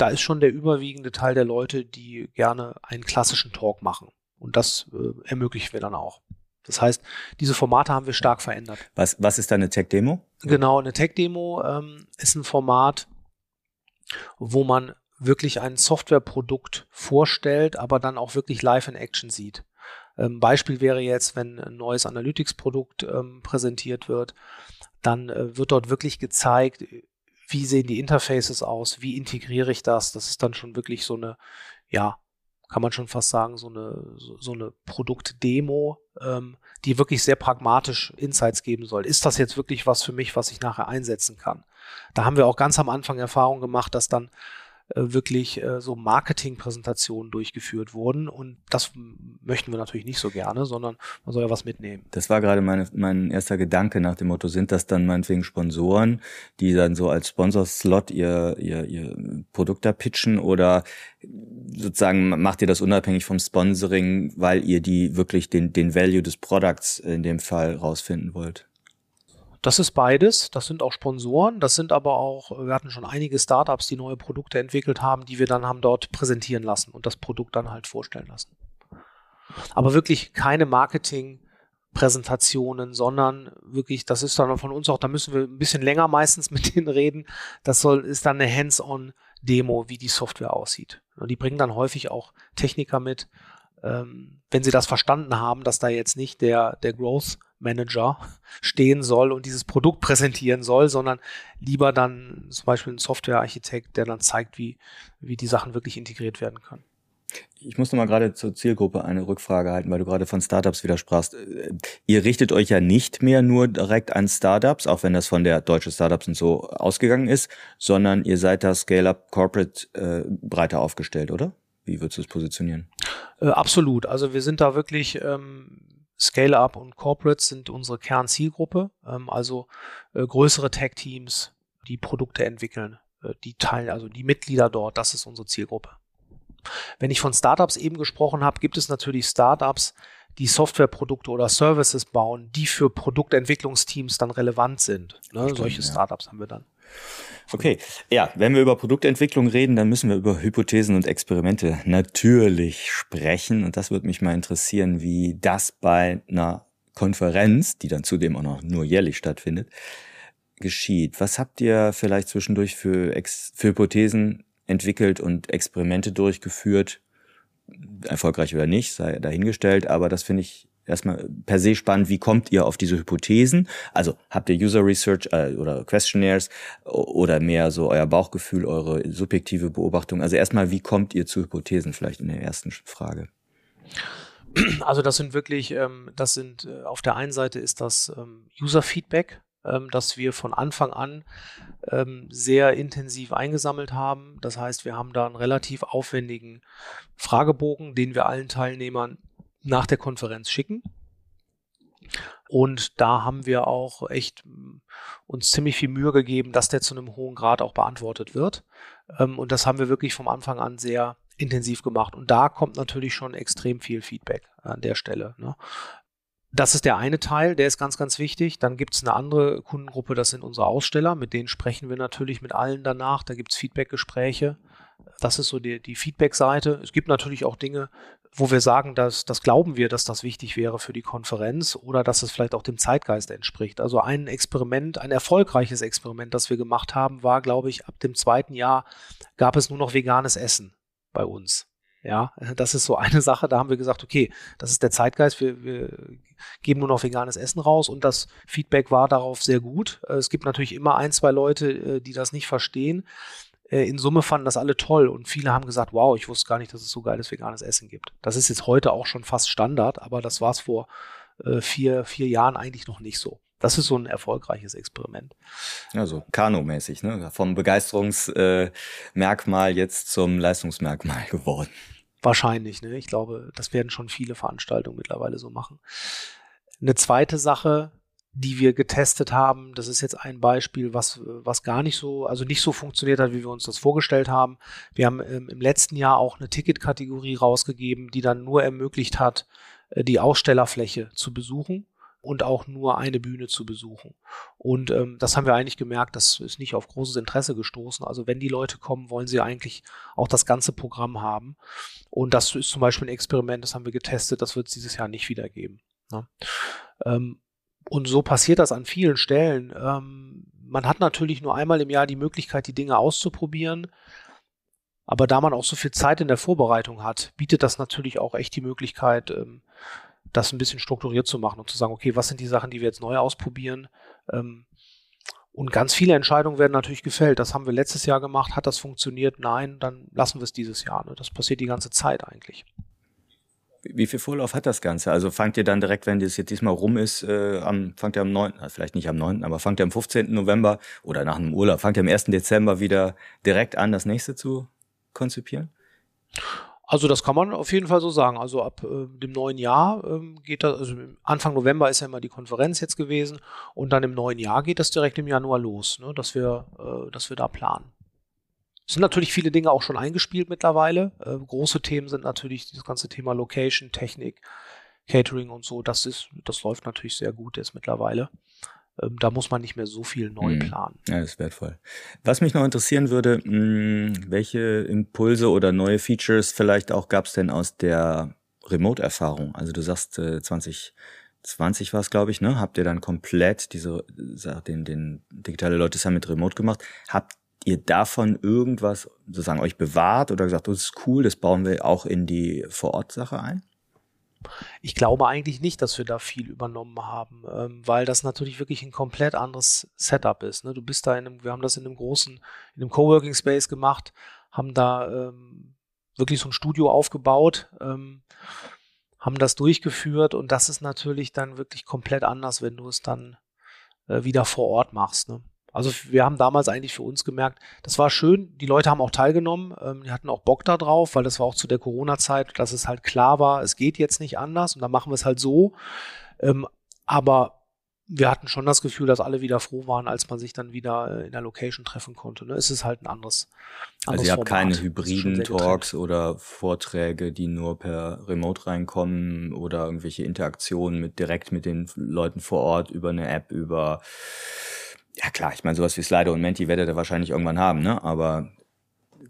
da ist schon der überwiegende Teil der Leute, die gerne einen klassischen Talk machen. Und das äh, ermöglichen wir dann auch. Das heißt, diese Formate haben wir stark verändert.
Was, was ist da eine Tech-Demo?
Genau, eine Tech-Demo ähm, ist ein Format, wo man wirklich ein Softwareprodukt vorstellt, aber dann auch wirklich live in Action sieht. Ähm, Beispiel wäre jetzt, wenn ein neues Analytics-Produkt ähm, präsentiert wird, dann äh, wird dort wirklich gezeigt, wie sehen die Interfaces aus, wie integriere ich das. Das ist dann schon wirklich so eine, ja, kann man schon fast sagen, so eine, so, eine Produktdemo, ähm, die wirklich sehr pragmatisch Insights geben soll. Ist das jetzt wirklich was für mich, was ich nachher einsetzen kann? Da haben wir auch ganz am Anfang Erfahrung gemacht, dass dann wirklich äh, so Marketingpräsentationen durchgeführt wurden. Und das möchten wir natürlich nicht so gerne, sondern man soll ja was mitnehmen.
Das war gerade meine, mein erster Gedanke nach dem Motto, sind das dann meinetwegen Sponsoren, die dann so als Sponsor-Slot ihr, ihr, ihr Produkt da pitchen oder sozusagen macht ihr das unabhängig vom Sponsoring, weil ihr die wirklich den, den Value des Products in dem Fall rausfinden wollt?
Das ist beides. Das sind auch Sponsoren. Das sind aber auch, wir hatten schon einige Startups, die neue Produkte entwickelt haben, die wir dann haben dort präsentieren lassen und das Produkt dann halt vorstellen lassen. Aber wirklich keine Marketing-Präsentationen, sondern wirklich, das ist dann von uns auch, da müssen wir ein bisschen länger meistens mit denen reden. Das soll, ist dann eine Hands-on-Demo, wie die Software aussieht. Und die bringen dann häufig auch Techniker mit, ähm, wenn sie das verstanden haben, dass da jetzt nicht der, der Growth Manager stehen soll und dieses Produkt präsentieren soll, sondern lieber dann zum Beispiel ein Softwarearchitekt, der dann zeigt, wie, wie die Sachen wirklich integriert werden können.
Ich muss noch mal gerade zur Zielgruppe eine Rückfrage halten, weil du gerade von Startups wieder sprachst. Ihr richtet euch ja nicht mehr nur direkt an Startups, auch wenn das von der deutsche Startups und so ausgegangen ist, sondern ihr seid da Scale-up Corporate äh, breiter aufgestellt, oder? Wie würdest du es positionieren?
Äh, absolut. Also wir sind da wirklich ähm, Scale-up und Corporates sind unsere Kernzielgruppe, ähm, also äh, größere Tech-Teams, die Produkte entwickeln, äh, die teilen, also die Mitglieder dort, das ist unsere Zielgruppe. Wenn ich von Startups eben gesprochen habe, gibt es natürlich Startups, die Softwareprodukte oder Services bauen, die für Produktentwicklungsteams dann relevant sind. Ne? Stimmt, Solche ja. Startups haben wir dann.
Okay, ja, wenn wir über Produktentwicklung reden, dann müssen wir über Hypothesen und Experimente natürlich sprechen. Und das würde mich mal interessieren, wie das bei einer Konferenz, die dann zudem auch noch nur jährlich stattfindet, geschieht. Was habt ihr vielleicht zwischendurch für, Ex für Hypothesen entwickelt und Experimente durchgeführt? Erfolgreich oder nicht, sei dahingestellt, aber das finde ich erstmal per se spannend, wie kommt ihr auf diese Hypothesen? Also habt ihr User Research äh, oder Questionnaires oder mehr so euer Bauchgefühl, eure subjektive Beobachtung? Also erstmal, wie kommt ihr zu Hypothesen vielleicht in der ersten Frage?
Also das sind wirklich, ähm, das sind äh, auf der einen Seite ist das ähm, User Feedback, ähm, das wir von Anfang an ähm, sehr intensiv eingesammelt haben. Das heißt, wir haben da einen relativ aufwendigen Fragebogen, den wir allen Teilnehmern nach der Konferenz schicken. Und da haben wir auch echt mm, uns ziemlich viel Mühe gegeben, dass der zu einem hohen Grad auch beantwortet wird. Ähm, und das haben wir wirklich vom Anfang an sehr intensiv gemacht. Und da kommt natürlich schon extrem viel Feedback an der Stelle. Ne? Das ist der eine Teil, der ist ganz, ganz wichtig. Dann gibt es eine andere Kundengruppe, das sind unsere Aussteller. Mit denen sprechen wir natürlich mit allen danach. Da gibt es Feedbackgespräche. Das ist so die, die Feedback-Seite. Es gibt natürlich auch Dinge, wo wir sagen, dass das glauben wir, dass das wichtig wäre für die Konferenz oder dass es vielleicht auch dem Zeitgeist entspricht. Also ein Experiment, ein erfolgreiches Experiment, das wir gemacht haben, war, glaube ich, ab dem zweiten Jahr gab es nur noch veganes Essen bei uns. Ja, das ist so eine Sache. Da haben wir gesagt, okay, das ist der Zeitgeist. Wir, wir geben nur noch veganes Essen raus und das Feedback war darauf sehr gut. Es gibt natürlich immer ein, zwei Leute, äh, die das nicht verstehen. Äh, in Summe fanden das alle toll und viele haben gesagt, wow, ich wusste gar nicht, dass es so geiles veganes Essen gibt. Das ist jetzt heute auch schon fast Standard, aber das war es vor äh, vier, vier Jahren eigentlich noch nicht so. Das ist so ein erfolgreiches Experiment.
Also Kano-mäßig, ne? Vom Begeisterungsmerkmal äh, jetzt zum Leistungsmerkmal geworden.
Wahrscheinlich, ne? Ich glaube, das werden schon viele Veranstaltungen mittlerweile so machen. Eine zweite Sache, die wir getestet haben. Das ist jetzt ein Beispiel, was, was gar nicht so, also nicht so funktioniert hat, wie wir uns das vorgestellt haben. Wir haben ähm, im letzten Jahr auch eine Ticketkategorie rausgegeben, die dann nur ermöglicht hat, äh, die Ausstellerfläche zu besuchen und auch nur eine Bühne zu besuchen. Und ähm, das haben wir eigentlich gemerkt, das ist nicht auf großes Interesse gestoßen. Also wenn die Leute kommen, wollen sie eigentlich auch das ganze Programm haben. Und das ist zum Beispiel ein Experiment, das haben wir getestet, das wird es dieses Jahr nicht wieder geben. Ne? Ähm, und so passiert das an vielen Stellen. Ähm, man hat natürlich nur einmal im Jahr die Möglichkeit, die Dinge auszuprobieren. Aber da man auch so viel Zeit in der Vorbereitung hat, bietet das natürlich auch echt die Möglichkeit, ähm, das ein bisschen strukturiert zu machen und zu sagen, okay, was sind die Sachen, die wir jetzt neu ausprobieren? Ähm, und ganz viele Entscheidungen werden natürlich gefällt. Das haben wir letztes Jahr gemacht. Hat das funktioniert? Nein, dann lassen wir es dieses Jahr. Ne? Das passiert die ganze Zeit eigentlich.
Wie viel Vorlauf hat das Ganze? Also fangt ihr dann direkt, wenn das jetzt diesmal rum ist, äh, am, fangt ihr am 9., also vielleicht nicht am 9., aber fangt ihr am 15. November oder nach einem Urlaub, fangt ihr am 1. Dezember wieder direkt an, das nächste zu konzipieren?
Also das kann man auf jeden Fall so sagen. Also ab äh, dem neuen Jahr ähm, geht das, also Anfang November ist ja immer die Konferenz jetzt gewesen und dann im neuen Jahr geht das direkt im Januar los, ne, dass wir, äh, dass wir da planen. Es sind natürlich viele Dinge auch schon eingespielt mittlerweile. Äh, große Themen sind natürlich das ganze Thema Location, Technik, Catering und so. Das ist, das läuft natürlich sehr gut jetzt mittlerweile. Ähm, da muss man nicht mehr so viel neu mhm. planen.
Ja, das ist wertvoll. Was mich noch interessieren würde, mh, hm, welche Impulse oder neue Features vielleicht auch gab es denn aus der Remote-Erfahrung? Also du sagst äh, 2020 war es, glaube ich, ne? Habt ihr dann komplett diese, den, den digitale Leute Summit Remote gemacht? Habt ihr davon irgendwas sozusagen euch bewahrt oder gesagt, das ist cool, das bauen wir auch in die Vorortsache ein?
Ich glaube eigentlich nicht, dass wir da viel übernommen haben, ähm, weil das natürlich wirklich ein komplett anderes Setup ist. Ne? Du bist da in einem, wir haben das in einem großen, in einem Coworking Space gemacht, haben da ähm, wirklich so ein Studio aufgebaut, ähm, haben das durchgeführt und das ist natürlich dann wirklich komplett anders, wenn du es dann äh, wieder vor Ort machst. Ne? Also wir haben damals eigentlich für uns gemerkt, das war schön, die Leute haben auch teilgenommen, ähm, die hatten auch Bock da drauf, weil das war auch zu der Corona-Zeit, dass es halt klar war, es geht jetzt nicht anders und dann machen wir es halt so. Ähm, aber wir hatten schon das Gefühl, dass alle wieder froh waren, als man sich dann wieder äh, in der Location treffen konnte. Ne? Es ist halt ein anderes.
anderes also ihr habt Format. keine hybriden Talks oder Vorträge, die nur per Remote reinkommen oder irgendwelche Interaktionen mit direkt mit den Leuten vor Ort über eine App, über ja klar, ich meine, sowas wie Slider und Menti werdet ihr wahrscheinlich irgendwann haben, ne? Aber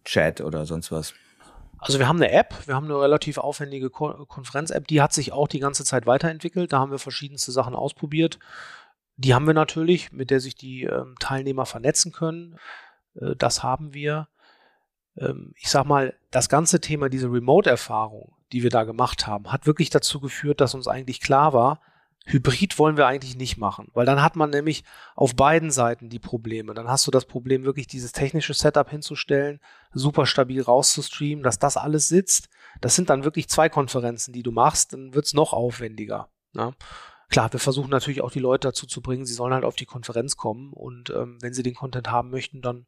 Chat oder sonst was.
Also wir haben eine App, wir haben eine relativ aufwendige Ko Konferenz-App, die hat sich auch die ganze Zeit weiterentwickelt. Da haben wir verschiedenste Sachen ausprobiert. Die haben wir natürlich, mit der sich die ähm, Teilnehmer vernetzen können. Äh, das haben wir. Ähm, ich sag mal, das ganze Thema, diese Remote-Erfahrung, die wir da gemacht haben, hat wirklich dazu geführt, dass uns eigentlich klar war, Hybrid wollen wir eigentlich nicht machen, weil dann hat man nämlich auf beiden Seiten die Probleme. Dann hast du das Problem, wirklich dieses technische Setup hinzustellen, super stabil rauszustreamen, dass das alles sitzt. Das sind dann wirklich zwei Konferenzen, die du machst, dann wird's noch aufwendiger. Ne? Klar, wir versuchen natürlich auch die Leute dazu zu bringen, sie sollen halt auf die Konferenz kommen und ähm, wenn sie den Content haben möchten, dann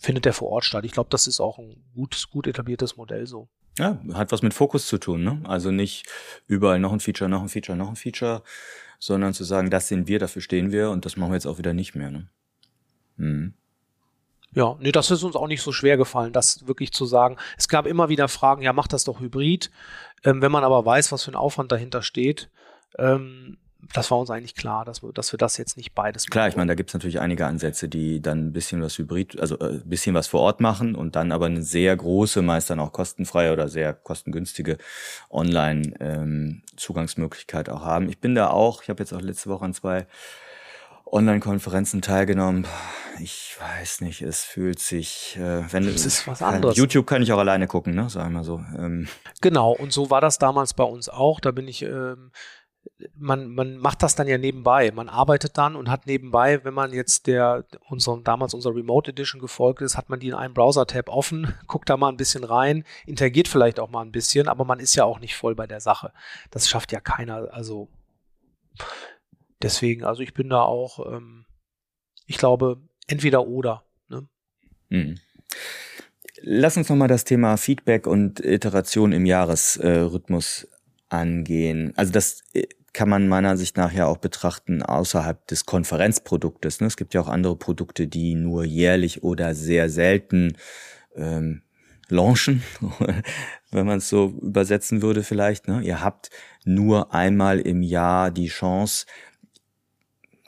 findet der vor Ort statt. Ich glaube, das ist auch ein gut, gut etabliertes Modell so.
Ja, hat was mit Fokus zu tun, ne? Also nicht überall noch ein Feature, noch ein Feature, noch ein Feature, sondern zu sagen, das sind wir, dafür stehen wir und das machen wir jetzt auch wieder nicht mehr, ne?
Mhm. Ja, nee, das ist uns auch nicht so schwer gefallen, das wirklich zu sagen. Es gab immer wieder Fragen, ja, mach das doch hybrid. Ähm, wenn man aber weiß, was für ein Aufwand dahinter steht, Ähm, das war uns eigentlich klar, dass wir, dass wir das jetzt nicht beides
machen. Klar, ich meine, da gibt es natürlich einige Ansätze, die dann ein bisschen was hybrid, also ein äh, bisschen was vor Ort machen und dann aber eine sehr große, meist dann auch kostenfreie oder sehr kostengünstige Online-Zugangsmöglichkeit ähm, auch haben. Ich bin da auch, ich habe jetzt auch letzte Woche an zwei Online-Konferenzen teilgenommen. Ich weiß nicht, es fühlt sich, äh, wenn
es ist was anderes.
YouTube kann ich auch alleine gucken, ne? Sagen wir so.
Ähm. Genau, und so war das damals bei uns auch. Da bin ich ähm, man, man macht das dann ja nebenbei. Man arbeitet dann und hat nebenbei, wenn man jetzt der unserem, damals unserer Remote Edition gefolgt ist, hat man die in einem Browser-Tab offen, guckt da mal ein bisschen rein, interagiert vielleicht auch mal ein bisschen, aber man ist ja auch nicht voll bei der Sache. Das schafft ja keiner. Also deswegen, also ich bin da auch, ähm, ich glaube, entweder oder. Ne?
Mhm. Lass uns nochmal das Thema Feedback und Iteration im Jahresrhythmus angehen. Also das äh, kann man meiner Sicht nach ja auch betrachten außerhalb des Konferenzproduktes. Ne? Es gibt ja auch andere Produkte, die nur jährlich oder sehr selten ähm, launchen, wenn man es so übersetzen würde vielleicht. Ne? Ihr habt nur einmal im Jahr die Chance,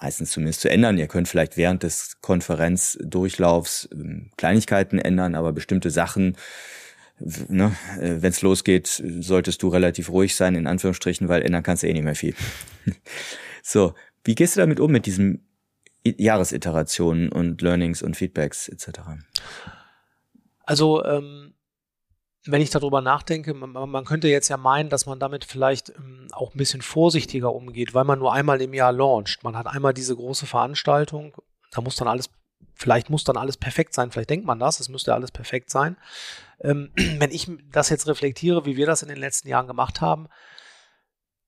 meistens zumindest zu ändern. Ihr könnt vielleicht während des Konferenzdurchlaufs ähm, Kleinigkeiten ändern, aber bestimmte Sachen ne, äh, wenn es losgeht, solltest du relativ ruhig sein, in Anführungsstrichen, weil ändern kannst du eh nicht mehr viel. so, wie gehst du damit um mit diesen Jahresiterationen und Learnings und Feedbacks etc.?
Also, ähm, wenn ich darüber nachdenke, man, man, könnte jetzt ja meinen, dass man damit vielleicht ähm, auch ein bisschen vorsichtiger umgeht, weil man nur einmal im Jahr launcht. Man hat einmal diese große Veranstaltung, da muss dann alles, vielleicht muss dann alles perfekt sein, vielleicht denkt man das, es müsste alles perfekt sein. Ähm, wenn ich das jetzt reflektiere, wie wir das in den letzten Jahren gemacht haben,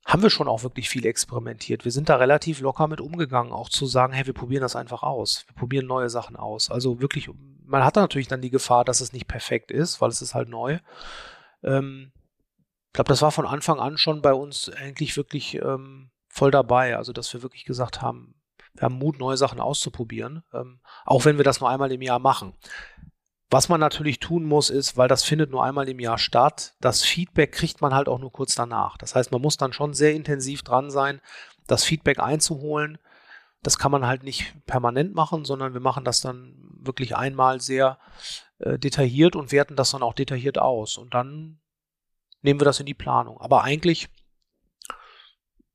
haben wir schon auch wirklich viel experimentiert. Wir sind da relativ locker mit umgegangen, auch zu sagen, hey, wir probieren das einfach aus. Wir probieren neue Sachen aus. Also wirklich, man hat da natürlich dann die Gefahr, dass es nicht perfekt ist, weil es ist halt neu. Ähm, ich glaube, das war von Anfang an schon bei uns eigentlich wirklich ähm, voll dabei. Also, dass wir wirklich gesagt haben, wir haben Mut, neue Sachen auszuprobieren, ähm, auch wenn wir das nur einmal im Jahr machen. Was man natürlich tun muss, ist, weil das findet nur einmal im Jahr statt, das Feedback kriegt man halt auch nur kurz danach. Das heißt, man muss dann schon sehr intensiv dran sein, das Feedback einzuholen. Das kann man halt nicht permanent machen, sondern wir machen das dann wirklich einmal sehr äh, detailliert und werten das dann auch detailliert aus. Und dann nehmen wir das in die Planung. Aber eigentlich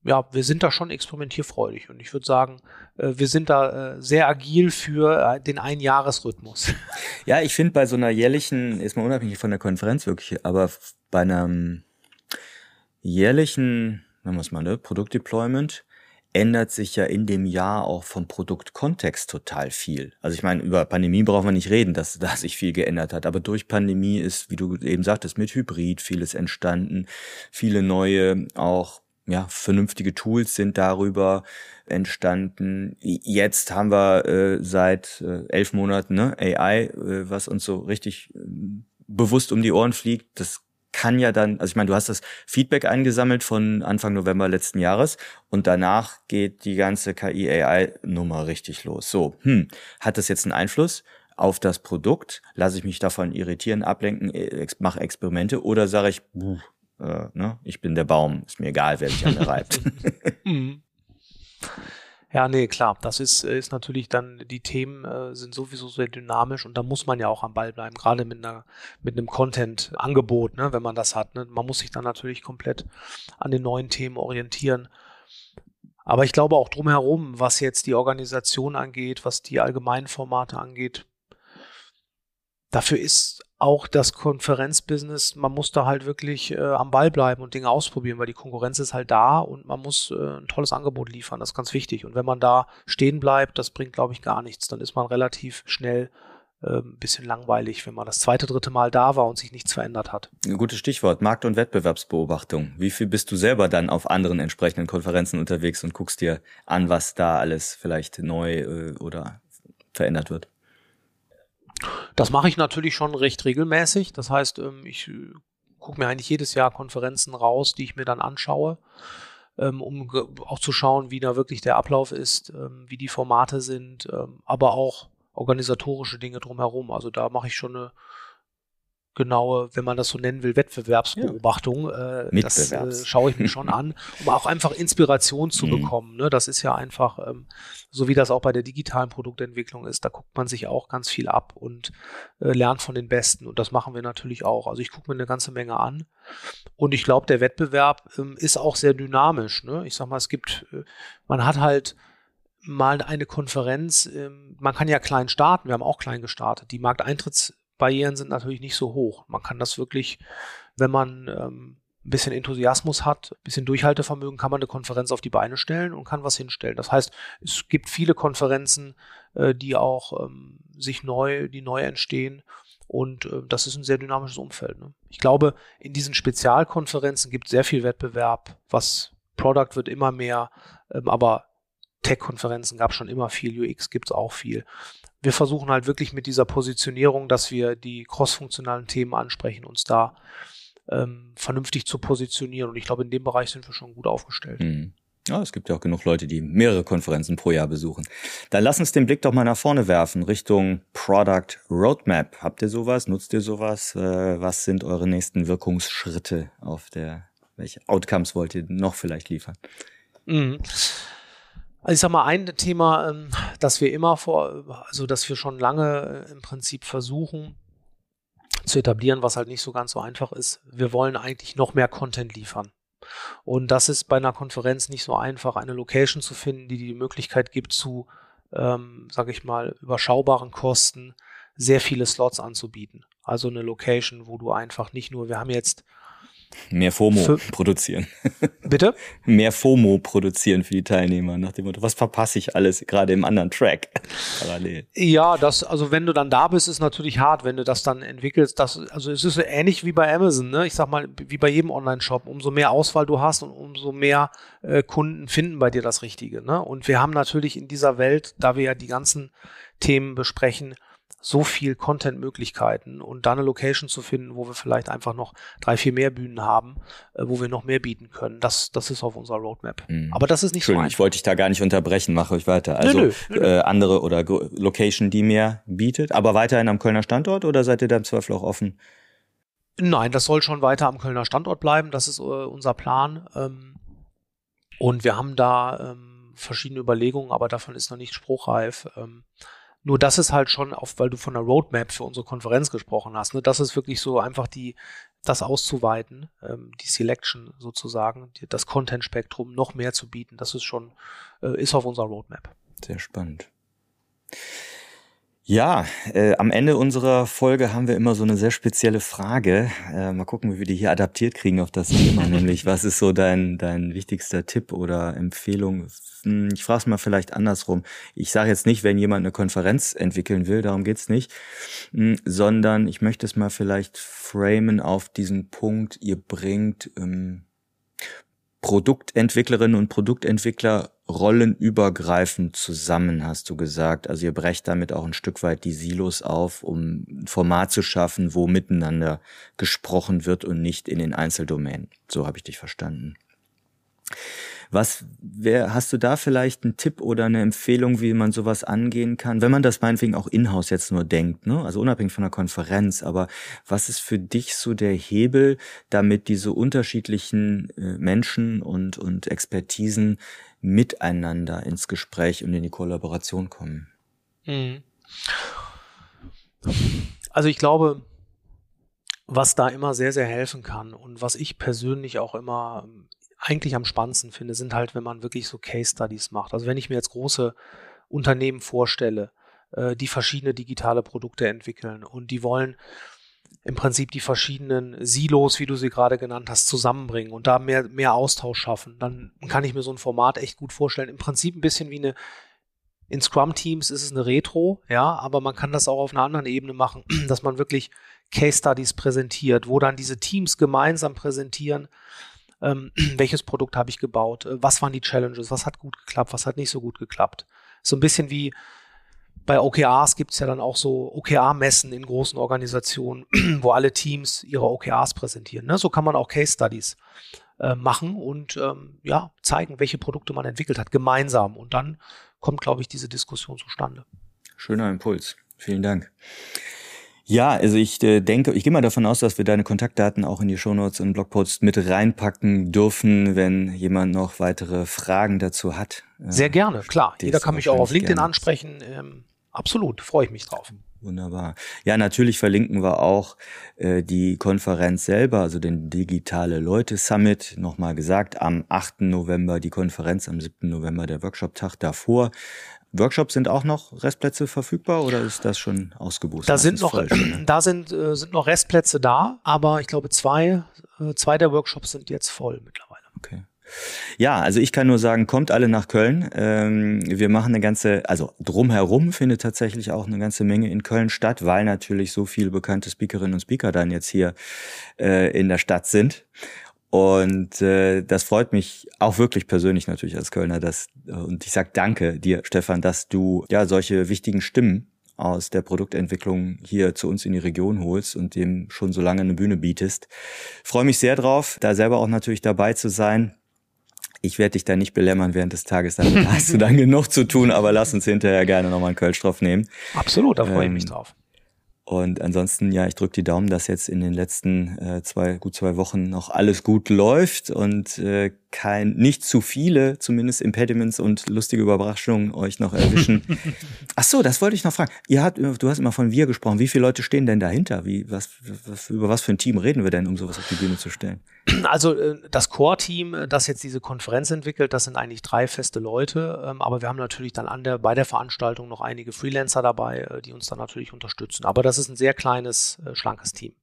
ja, wir sind da schon experimentierfreudig und ich würde sagen, äh, wir sind da äh, sehr agil für äh, den Einjahresrhythmus.
Ja, ich finde bei so einer jährlichen, ist mal unabhängig von der Konferenz wirklich, aber bei einem jährlichen, nennen wir es mal, ne, Produktdeployment, ändert sich ja in dem Jahr auch vom Produktkontext total viel. Also ich meine, über Pandemie brauchen wir nicht reden, dass da sich viel geändert hat. Aber durch Pandemie ist, wie du eben sagtest, mit Hybrid vieles entstanden, viele neue auch ja, vernünftige Tools sind darüber entstanden. Jetzt haben wir äh, seit äh, elf Monaten ne, AI, äh, was uns so richtig äh, bewusst um die Ohren fliegt. Das kann ja dann, also ich meine, du hast das Feedback eingesammelt von Anfang November letzten Jahres und danach geht die ganze KI-AI-Nummer richtig los. So, hm, hat das jetzt einen Einfluss? auf das Produkt, lasse ich mich davon irritieren, ablenken, äh, mache Experimente oder sage ich, äh, ne? ich bin der Baum, ist mir egal, wer sich an mir reibt.
Mhm. Ja, nee, klar. Das ist, äh, ist natürlich dann, die Themen äh, sind sowieso sehr dynamisch und da muss man ja auch am Ball bleiben, gerade mit einer, mit einem Content-Angebot, ne, wenn man das hat. Ne? Man muss sich dann natürlich komplett an den neuen Themen orientieren. Aber ich glaube auch drumherum, was jetzt die Organisation angeht, was die allgemeinen Formate angeht, dafür ist auch das Konferenzbusiness, man muss da halt wirklich äh, am Ball bleiben und Dinge ausprobieren, weil die Konkurrenz ist halt da und man muss äh, ein tolles Angebot liefern. Das ist ganz wichtig. Und wenn man da stehen bleibt, das bringt, glaube ich, gar nichts. Dann ist man relativ schnell äh, ein bisschen langweilig, wenn man das zweite, dritte Mal da war und sich nichts verändert hat.
Ein gutes Stichwort, Markt- und Wettbewerbsbeobachtung. Wie viel bist du selber dann auf anderen entsprechenden Konferenzen unterwegs und guckst dir an, was da alles vielleicht neu äh, oder verändert wird?
Das mache ich natürlich schon recht regelmäßig. Das heißt, ähm, ich äh, gucke mir eigentlich jedes Jahr Konferenzen raus, die ich mir dann anschaue, ähm, um auch zu schauen, wie da wirklich der Ablauf ist, ähm, wie die Formate sind, aber auch organisatorische Dinge drumherum. Also da mache ich schon eine genaue, wenn man das so nennen will, Wettbewerbsbeobachtung. Ja. Äh, das äh, schaue ich mir schon an, um auch einfach Inspiration zu mhm. bekommen. Ne? Das ist ja einfach, ähm, so wie das auch bei der digitalen Produktentwicklung ist, da guckt man sich auch ganz viel ab und äh, lernt von den Besten. Und das machen wir natürlich auch. Also ich gucke mir eine ganze Menge an. Und ich glaube, der Wettbewerb ähm, ist auch sehr dynamisch. Ne? Ich sag mal, es gibt, äh, man hat halt mal eine Konferenz, ähm, man kann ja klein starten, wir haben auch klein gestartet. Die Markteintritts Barrieren sind natürlich nicht so hoch. Man kann das wirklich, wenn man ähm, ein bisschen Enthusiasmus hat, ein bisschen Durchhaltevermögen, kann man eine Konferenz auf die Beine stellen und kann was hinstellen. Das heißt, es gibt viele Konferenzen, äh, die auch ähm, sich neu, die neu entstehen. Und äh, das ist ein sehr dynamisches Umfeld. Ne? Ich glaube, in diesen Spezialkonferenzen gibt es sehr viel Wettbewerb, was Product wird immer mehr, ähm, aber Tech-Konferenzen gab es schon immer viel, UX gibt es auch viel wir versuchen halt wirklich mit dieser Positionierung, dass wir die crossfunktionalen Themen ansprechen, uns da ähm, vernünftig zu positionieren. Und ich glaube, in dem Bereich sind wir schon gut aufgestellt. Mhm.
Ja, es gibt ja auch genug Leute, die mehrere Konferenzen pro Jahr besuchen. Dann lass uns den Blick doch mal nach vorne werfen, Richtung Product Roadmap. Habt ihr sowas? Nutzt ihr sowas? Äh, was sind eure nächsten Wirkungsschritte auf der, welche Outcomes wollt ihr noch vielleicht liefern?
Mhm. Also ich sag mal, ein Thema, ähm, das wir immer vor, also dass wir schon lange äh, im Prinzip versuchen zu etablieren, was halt nicht so ganz so einfach ist. Wir wollen eigentlich noch mehr Content liefern. Und das ist bei einer Konferenz nicht so einfach, eine Location zu finden, die die Möglichkeit gibt, zu, ähm, sage ich mal, überschaubaren Kosten sehr viele Slots anzubieten. Also eine Location, wo du einfach nicht nur, wir haben jetzt
Mehr FOMO für, produzieren.
Bitte?
Mehr FOMO produzieren für die Teilnehmer, nach dem Motto, was verpasse ich alles gerade im anderen Track
parallel? Ja, das, also wenn du dann da bist, ist natürlich hart, wenn du das dann entwickelst. Das, also es ist ähnlich wie bei Amazon, ne? Ich sag mal, wie bei jedem Online-Shop. Umso mehr Auswahl du hast und umso mehr äh, Kunden finden bei dir das Richtige. Ne? Und wir haben natürlich in dieser Welt, da wir ja die ganzen Themen besprechen, so viel Content-Möglichkeiten und da eine Location zu finden, wo wir vielleicht einfach noch drei, vier mehr Bühnen haben, äh, wo wir noch mehr bieten können. Das, das ist auf unserer Roadmap. Mhm. Aber das ist nicht so
einfach. Ich wollte dich da gar nicht unterbrechen, mache euch weiter. Also nö, nö, nö. Äh, andere oder Location, die mehr bietet, aber weiterhin am Kölner Standort oder seid ihr da im Zweifel auch offen?
Nein, das soll schon weiter am Kölner Standort bleiben. Das ist äh, unser Plan. Ähm, und wir haben da ähm, verschiedene Überlegungen, aber davon ist noch nicht spruchreif. Ähm, nur das ist halt schon, auf, weil du von der Roadmap für unsere Konferenz gesprochen hast, ne, das ist wirklich so einfach die, das auszuweiten, ähm, die Selection sozusagen, die, das Content-Spektrum noch mehr zu bieten, das ist schon, äh, ist auf unserer Roadmap.
Sehr spannend. Ja, äh, am Ende unserer Folge haben wir immer so eine sehr spezielle Frage. Äh, mal gucken, wie wir die hier adaptiert kriegen auf das Thema, nämlich was ist so dein, dein wichtigster Tipp oder Empfehlung? Hm, ich frage es mal vielleicht andersrum. Ich sage jetzt nicht, wenn jemand eine Konferenz entwickeln will, darum geht's nicht, hm, sondern ich möchte es mal vielleicht framen auf diesen Punkt, ihr bringt ähm, Produktentwicklerinnen und Produktentwickler rollenübergreifend zusammen, hast du gesagt. Also ihr brecht damit auch ein Stück weit die Silos auf, um ein Format zu schaffen, wo miteinander gesprochen wird und nicht in den Einzeldomänen. So habe ich dich verstanden. Was wer, hast du da vielleicht einen Tipp oder eine Empfehlung, wie man sowas angehen kann? Wenn man das meinetwegen auch in-house jetzt nur denkt, ne? Also unabhängig von der Konferenz, aber was ist für dich so der Hebel, damit diese unterschiedlichen äh, Menschen und, und Expertisen miteinander ins Gespräch und in die Kollaboration kommen? Mhm.
Also ich glaube, was da immer sehr, sehr helfen kann und was ich persönlich auch immer eigentlich am spannendsten finde, sind halt, wenn man wirklich so Case Studies macht. Also wenn ich mir jetzt große Unternehmen vorstelle, äh, die verschiedene digitale Produkte entwickeln und die wollen im Prinzip die verschiedenen Silos, wie du sie gerade genannt hast, zusammenbringen und da mehr, mehr Austausch schaffen, dann kann ich mir so ein Format echt gut vorstellen. Im Prinzip ein bisschen wie eine, in Scrum-Teams ist es eine Retro, ja, aber man kann das auch auf einer anderen Ebene machen, dass man wirklich Case Studies präsentiert, wo dann diese Teams gemeinsam präsentieren, ähm, welches Produkt habe ich gebaut, äh, was waren die Challenges, was hat gut geklappt, was hat nicht so gut geklappt. So ein bisschen wie bei OKRs gibt es ja dann auch so OKR-Messen in großen Organisationen, wo alle Teams ihre OKRs präsentieren. Ne? So kann man auch Case Studies äh, machen und ähm, ja, zeigen, welche Produkte man entwickelt hat, gemeinsam. Und dann kommt, glaube ich, diese Diskussion zustande.
Schöner Impuls. Vielen Dank. Ja, also ich äh, denke, ich gehe mal davon aus, dass wir deine Kontaktdaten auch in die Shownotes und Blogposts mit reinpacken dürfen, wenn jemand noch weitere Fragen dazu hat.
Sehr gerne, klar. Jeder kann mich auch auf LinkedIn gerne. ansprechen. Ähm, absolut, freue ich mich drauf.
Wunderbar. Ja, natürlich verlinken wir auch äh, die Konferenz selber, also den Digitale Leute Summit, nochmal gesagt, am 8. November die Konferenz, am 7. November der Workshop-Tag davor. Workshops sind auch noch Restplätze verfügbar oder ist das schon ausgebucht?
Da sind noch, voll, da sind, äh, sind noch Restplätze da, aber ich glaube zwei, äh, zwei der Workshops sind jetzt voll mittlerweile.
Okay. Ja, also ich kann nur sagen, kommt alle nach Köln. Ähm, wir machen eine ganze, also drumherum findet tatsächlich auch eine ganze Menge in Köln statt, weil natürlich so viele bekannte Speakerinnen und Speaker dann jetzt hier äh, in der Stadt sind. Und äh, das freut mich auch wirklich persönlich natürlich als Kölner, dass und ich sag danke dir, Stefan, dass du ja solche wichtigen Stimmen aus der Produktentwicklung hier zu uns in die Region holst und dem schon so lange eine Bühne bietest. Freue mich sehr drauf, da selber auch natürlich dabei zu sein ich werde dich da nicht belämmern während des Tages, damit hast du dann genug zu tun, aber lass uns hinterher gerne nochmal einen Kölsch drauf nehmen.
Absolut, da freue ähm, ich mich ähm, drauf.
Und ansonsten, ja, ich drücke die Daumen, dass jetzt in den letzten äh, zwei, gut zwei Wochen noch alles gut läuft und äh, kein, nicht zu viele, zumindest Impediments und lustige Überraschungen euch noch erwischen. Ach so, das wollte ich noch fragen. Ihr habt, du hast immer von wir gesprochen. Wie viele Leute stehen denn dahinter? Wie, was, was, über was für ein Team reden wir denn, um sowas auf die Bühne zu stellen?
Also äh, das Core-Team, äh, das jetzt diese Konferenz entwickelt, das sind eigentlich drei feste Leute, ähm, aber wir haben natürlich dann an der, bei der Veranstaltung noch einige Freelancer dabei, äh, die uns dann natürlich unterstützen. Aber das ist ein sehr kleines, schlankes Team.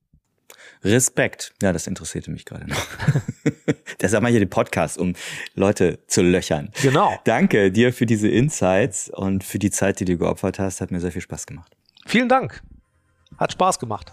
Respekt. Ja, das interessierte mich gerade noch. Deshalb mache ich hier den Podcast, um Leute zu löchern.
Genau.
Danke dir für diese Insights und für die Zeit, die du geopfert hast. Hat mir sehr viel Spaß gemacht.
Vielen Dank. Hat Spaß gemacht.